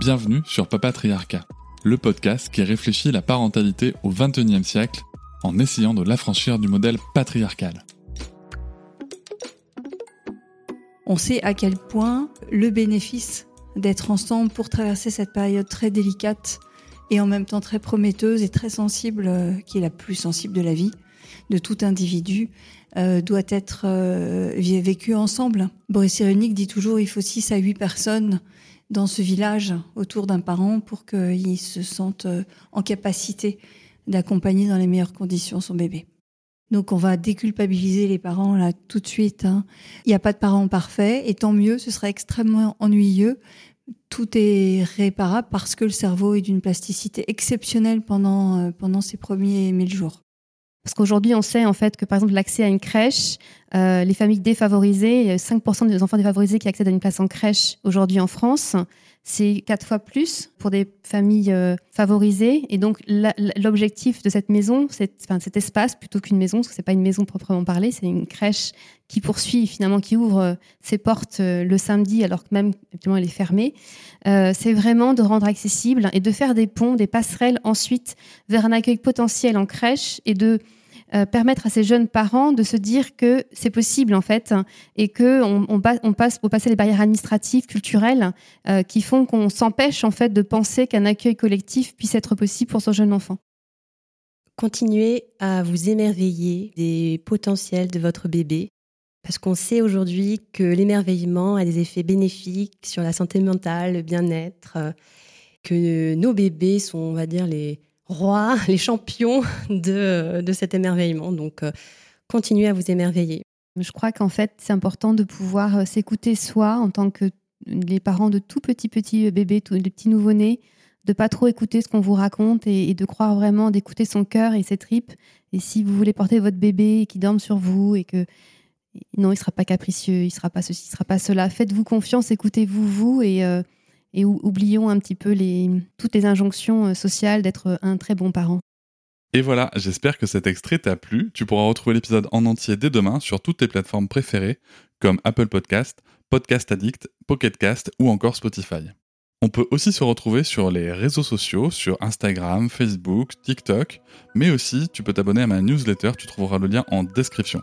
Bienvenue sur Papatriarcat, le podcast qui réfléchit la parentalité au XXIe siècle en essayant de l'affranchir du modèle patriarcal. On sait à quel point le bénéfice d'être ensemble pour traverser cette période très délicate et en même temps très prometteuse et très sensible, euh, qui est la plus sensible de la vie de tout individu, euh, doit être euh, vécu ensemble. Boris Cyrulnik dit toujours il faut 6 à 8 personnes dans ce village autour d'un parent pour qu'il se sente euh, en capacité d'accompagner dans les meilleures conditions son bébé. Donc on va déculpabiliser les parents là tout de suite. Hein. Il n'y a pas de parents parfaits et tant mieux, ce serait extrêmement ennuyeux. Tout est réparable parce que le cerveau est d'une plasticité exceptionnelle pendant, euh, pendant ces premiers 1000 jours. Parce qu'aujourd'hui, on sait en fait que par exemple l'accès à une crèche, euh, les familles défavorisées, il y a 5% des enfants défavorisés qui accèdent à une place en crèche aujourd'hui en France. C'est quatre fois plus pour des familles euh, favorisées. Et donc l'objectif de cette maison, enfin, cet espace plutôt qu'une maison, parce que c'est pas une maison proprement parlée, c'est une crèche qui poursuit finalement, qui ouvre euh, ses portes le samedi alors que même effectivement elle est fermée. c'est vraiment de rendre accessible et de faire des ponts, des passerelles ensuite vers un accueil potentiel en crèche et de euh, permettre à ces jeunes parents de se dire que c'est possible en fait et que on, passe pour passer les barrières administratives, culturelles euh, qui font qu'on s'empêche en fait de penser qu'un accueil collectif puisse être possible pour son jeune enfant. Continuez à vous émerveiller des potentiels de votre bébé parce qu'on sait aujourd'hui que l'émerveillement a des effets bénéfiques sur la santé mentale, le bien-être, euh, que nos bébés sont, on va dire, les, rois, les champions de, de cet émerveillement. Donc, euh, continuez à vous émerveiller. Je crois qu'en fait, c'est important de pouvoir euh, s'écouter soi en tant que les parents de tout petits petits bébés, tous les petits nouveau-nés, de pas trop écouter ce qu'on vous raconte et, de croire vraiment, d'écouter son cœur et ses tripes. Et si vous voulez porter votre bébé et qu'il dorme sur vous et que non, il sera pas capricieux, il sera pas ceci, il sera pas cela. Faites-vous confiance, écoutez-vous vous et euh, et oublions un petit peu toutes les injonctions euh, sociales d'être un très bon parent. Et voilà, j'espère que cet extrait t'a plu. Tu pourras retrouver l'épisode en entier dès demain sur toutes tes plateformes préférées comme Apple Podcast, Podcast Addict, Pocket Cast ou encore Spotify. On peut aussi se retrouver sur les réseaux sociaux, sur Instagram, Facebook, TikTok, mais aussi tu peux t'abonner à ma newsletter, tu trouveras le lien en description.